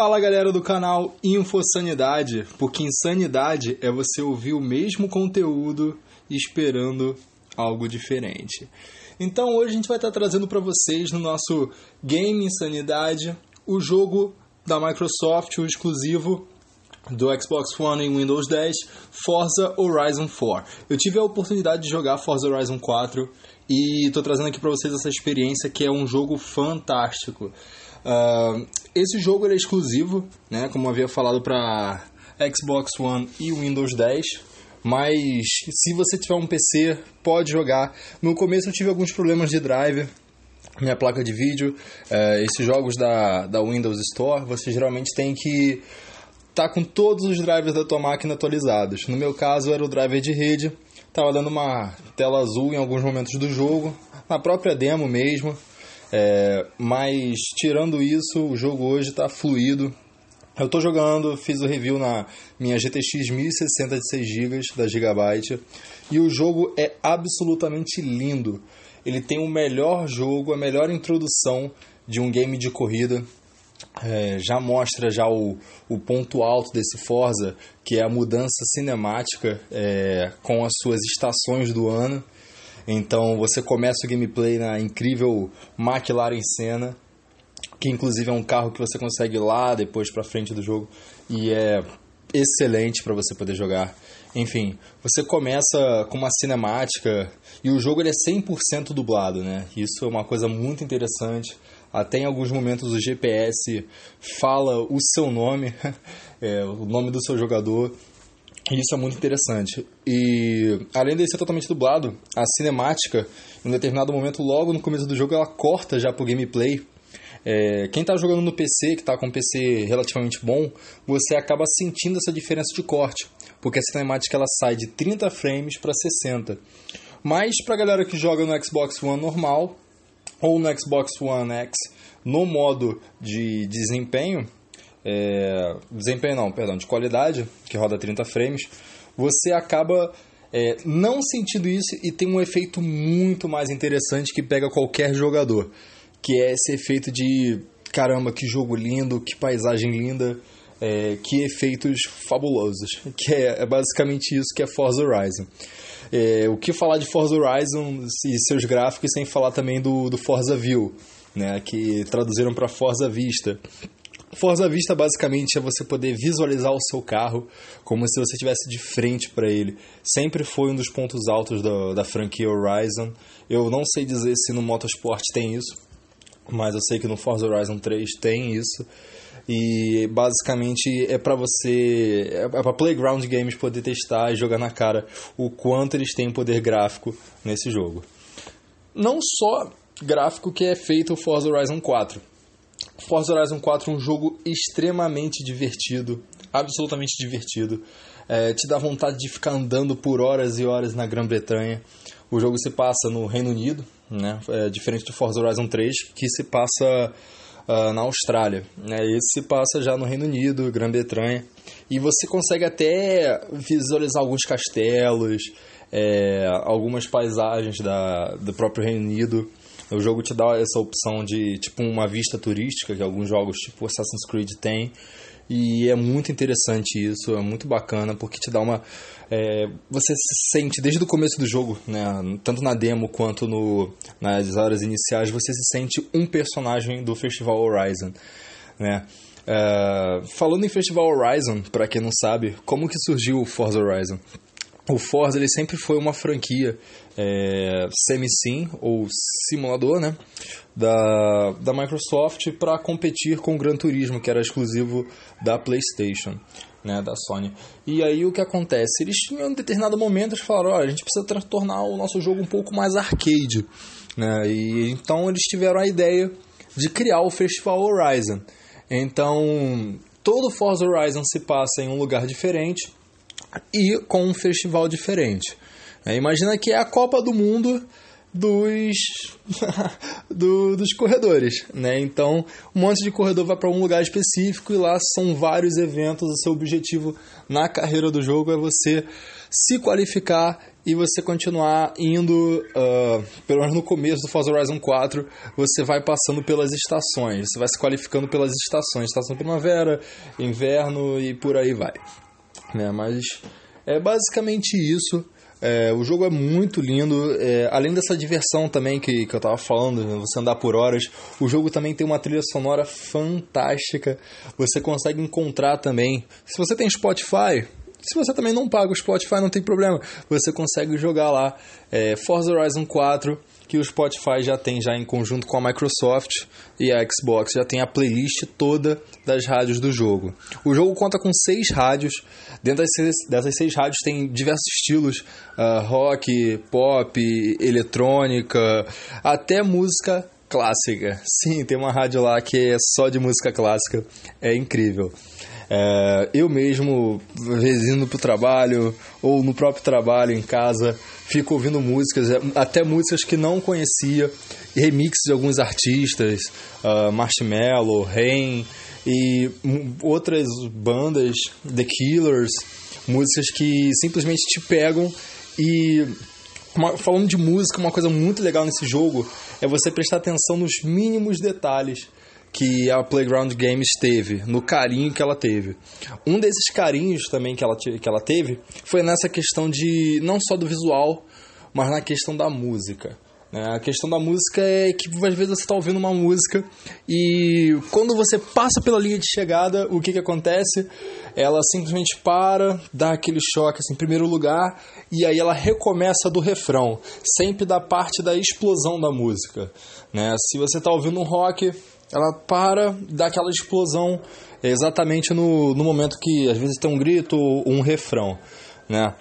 Fala galera do canal Infosanidade, porque insanidade é você ouvir o mesmo conteúdo esperando algo diferente. Então hoje a gente vai estar trazendo para vocês no nosso Game Insanidade o jogo da Microsoft, o exclusivo do Xbox One em Windows 10, Forza Horizon 4. Eu tive a oportunidade de jogar Forza Horizon 4 e estou trazendo aqui para vocês essa experiência que é um jogo fantástico. Uh, esse jogo é exclusivo, né, como havia falado para Xbox One e Windows 10, mas se você tiver um PC, pode jogar. No começo eu tive alguns problemas de driver, minha placa de vídeo, uh, esses jogos da, da Windows Store, você geralmente tem que estar tá com todos os drivers da tua máquina atualizados. No meu caso era o driver de rede, estava dando uma tela azul em alguns momentos do jogo, na própria demo mesmo. É, mas tirando isso, o jogo hoje está fluido. Eu estou jogando, fiz o review na minha GTX 1060 de 6 GB da Gigabyte e o jogo é absolutamente lindo. Ele tem o melhor jogo, a melhor introdução de um game de corrida. É, já mostra já o, o ponto alto desse Forza, que é a mudança cinemática é, com as suas estações do ano. Então você começa o gameplay na incrível McLaren Senna, que inclusive é um carro que você consegue ir lá depois para frente do jogo e é excelente para você poder jogar. Enfim, você começa com uma cinemática e o jogo ele é 100% dublado, né? Isso é uma coisa muito interessante. Até em alguns momentos o GPS fala o seu nome, é, o nome do seu jogador. Isso é muito interessante. E além de ser totalmente dublado, a cinemática, em determinado momento, logo no começo do jogo, ela corta já pro gameplay. É, quem está jogando no PC, que está com um PC relativamente bom, você acaba sentindo essa diferença de corte, porque a cinemática ela sai de 30 frames para 60. Mas para a galera que joga no Xbox One normal ou no Xbox One X no modo de desempenho, é, desempenho não, perdão, de qualidade, que roda 30 frames, você acaba é, não sentindo isso e tem um efeito muito mais interessante que pega qualquer jogador, que é esse efeito de caramba, que jogo lindo, que paisagem linda, é, que efeitos fabulosos, que é, é, basicamente isso que é Forza Horizon. É, o que falar de Forza Horizon e seus gráficos sem falar também do, do Forza View, né, que traduziram para Forza Vista, Forza Vista basicamente é você poder visualizar o seu carro como se você estivesse de frente para ele. Sempre foi um dos pontos altos da, da franquia Horizon. Eu não sei dizer se no Motorsport tem isso, mas eu sei que no Forza Horizon 3 tem isso. E basicamente é para você, é para Playground Games poder testar e jogar na cara o quanto eles têm poder gráfico nesse jogo. Não só gráfico que é feito o Forza Horizon 4 Forza Horizon 4 é um jogo extremamente divertido, absolutamente divertido. É, te dá vontade de ficar andando por horas e horas na Grã-Bretanha. O jogo se passa no Reino Unido, né? É, diferente do Forza Horizon 3, que se passa uh, na Austrália. Né? Esse se passa já no Reino Unido, Grã-Bretanha. E você consegue até visualizar alguns castelos, é, algumas paisagens da, do próprio Reino Unido. O jogo te dá essa opção de tipo uma vista turística que alguns jogos tipo Assassin's Creed tem. E é muito interessante isso, é muito bacana, porque te dá uma. É, você se sente, desde o começo do jogo, né, tanto na demo quanto no, nas horas iniciais, você se sente um personagem do Festival Horizon. Né? É, falando em Festival Horizon, para quem não sabe, como que surgiu o Forza Horizon? O Forza ele sempre foi uma franquia é, semi-sim ou simulador né, da, da Microsoft para competir com o Gran Turismo, que era exclusivo da PlayStation, né, da Sony. E aí o que acontece? Eles em um determinado momento eles falaram: a gente precisa tornar o nosso jogo um pouco mais arcade. Né, e então eles tiveram a ideia de criar o Festival Horizon. Então todo Forza Horizon se passa em um lugar diferente e com um festival diferente. É, imagina que é a Copa do Mundo dos, do, dos corredores, né? Então, um monte de corredor vai para um lugar específico e lá são vários eventos. O seu objetivo na carreira do jogo é você se qualificar e você continuar indo, uh, pelo menos no começo do Forza Horizon 4, você vai passando pelas estações, você vai se qualificando pelas estações, estação primavera, inverno e por aí vai. Né? Mas é basicamente isso. É, o jogo é muito lindo, é, além dessa diversão também que, que eu tava falando, você andar por horas, o jogo também tem uma trilha sonora fantástica. Você consegue encontrar também. Se você tem Spotify, se você também não paga o Spotify, não tem problema. Você consegue jogar lá é, Forza Horizon 4, que o Spotify já tem já em conjunto com a Microsoft e a Xbox, já tem a playlist toda das rádios do jogo. O jogo conta com seis rádios. Dentro dessas seis rádios tem diversos estilos: uh, rock, pop, eletrônica, até música clássica. Sim, tem uma rádio lá que é só de música clássica. É incrível. É, eu mesmo, às vezes indo pro trabalho ou no próprio trabalho em casa, fico ouvindo músicas, é, até músicas que não conhecia, remixes de alguns artistas, uh, Marshmello, Rain e outras bandas, The Killers, músicas que simplesmente te pegam e uma, falando de música, uma coisa muito legal nesse jogo é você prestar atenção nos mínimos detalhes que a Playground Games teve, no carinho que ela teve. Um desses carinhos também que ela, que ela teve foi nessa questão de não só do visual, mas na questão da música. Né? A questão da música é que às vezes você está ouvindo uma música e quando você passa pela linha de chegada, o que, que acontece? Ela simplesmente para, dá aquele choque assim, em primeiro lugar e aí ela recomeça do refrão, sempre da parte da explosão da música. Né? Se você está ouvindo um rock, ela para, dá aquela explosão exatamente no, no momento que às vezes tem um grito ou um refrão, né?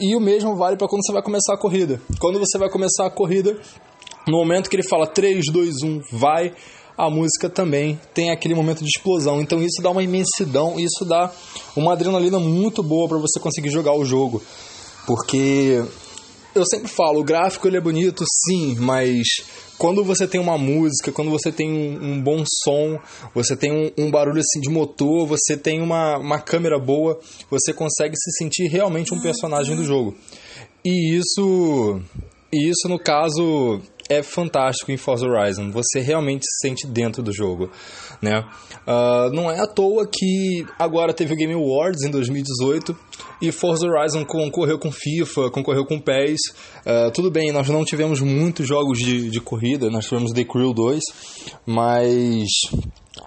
E o mesmo vale para quando você vai começar a corrida. Quando você vai começar a corrida, no momento que ele fala 3, 2, 1, vai, a música também tem aquele momento de explosão. Então isso dá uma imensidão, isso dá uma adrenalina muito boa para você conseguir jogar o jogo. Porque eu sempre falo, o gráfico ele é bonito, sim, mas quando você tem uma música, quando você tem um, um bom som, você tem um, um, barulho assim de motor, você tem uma, uma câmera boa, você consegue se sentir realmente um personagem do jogo. E isso, e isso no caso é fantástico em Forza Horizon. Você realmente se sente dentro do jogo, né? Uh, não é à toa que agora teve o Game Awards em 2018 e Forza Horizon concorreu com FIFA, concorreu com PES. Uh, tudo bem, nós não tivemos muitos jogos de, de corrida, nós tivemos The Crew 2, mas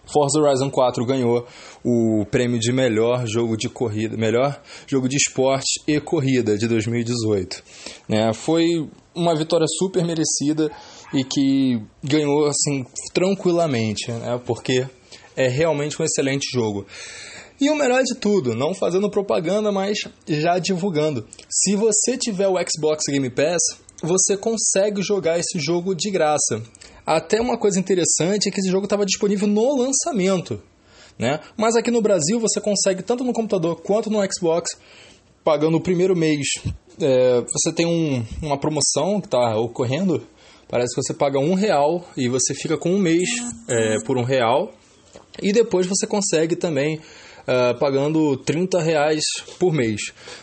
Forza Horizon 4 ganhou o prêmio de melhor jogo de corrida, melhor jogo de esporte e corrida de 2018. Né? Foi uma vitória super merecida e que ganhou assim tranquilamente, né? porque é realmente um excelente jogo. E o melhor de tudo, não fazendo propaganda, mas já divulgando. Se você tiver o Xbox Game Pass, você consegue jogar esse jogo de graça. Até uma coisa interessante é que esse jogo estava disponível no lançamento. Né? Mas aqui no Brasil você consegue tanto no computador quanto no Xbox, pagando o primeiro mês. É, você tem um, uma promoção que está ocorrendo. Parece que você paga um real e você fica com um mês é, por um real. E depois você consegue também uh, pagando 30 reais por mês.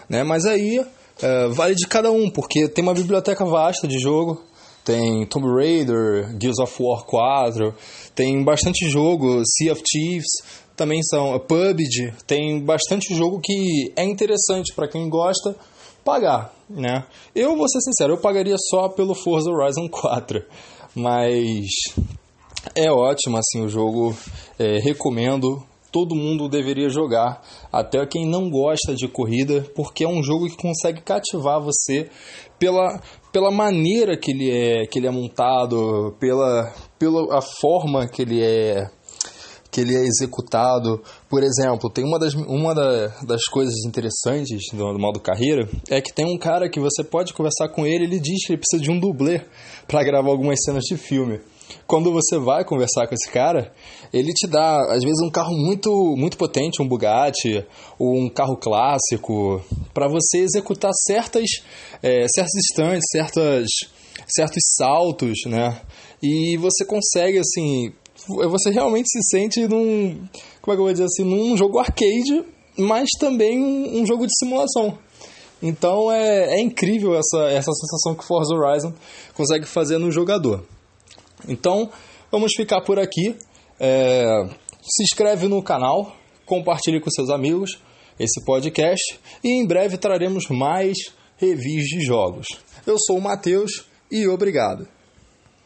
Né? Mas aí uh, vale de cada um, porque tem uma biblioteca vasta de jogo. Tem Tomb Raider, Gears of War 4, tem bastante jogo, Sea of Thieves, também são PUBG, tem bastante jogo que é interessante para quem gosta pagar, né? Eu vou ser sincero, eu pagaria só pelo Forza Horizon 4, mas é ótimo assim o jogo, é, recomendo, todo mundo deveria jogar, até quem não gosta de corrida, porque é um jogo que consegue cativar você pela, pela maneira que ele é, que ele é montado, pela, pela a forma que ele é que ele é executado. Por exemplo, tem uma das, uma da, das coisas interessantes do, do, modo carreira é que tem um cara que você pode conversar com ele, ele diz que ele precisa de um dublê para gravar algumas cenas de filme quando você vai conversar com esse cara, ele te dá, às vezes, um carro muito, muito potente, um Bugatti, ou um carro clássico, para você executar certas, é, certos instantes, certas, certos saltos, né? E você consegue, assim, você realmente se sente num, como é que eu vou dizer assim, num jogo arcade, mas também um, um jogo de simulação. Então é, é incrível essa, essa sensação que Forza Horizon consegue fazer no jogador. Então vamos ficar por aqui. É, se inscreve no canal, compartilhe com seus amigos esse podcast e em breve traremos mais reviews de jogos. Eu sou o Matheus e obrigado.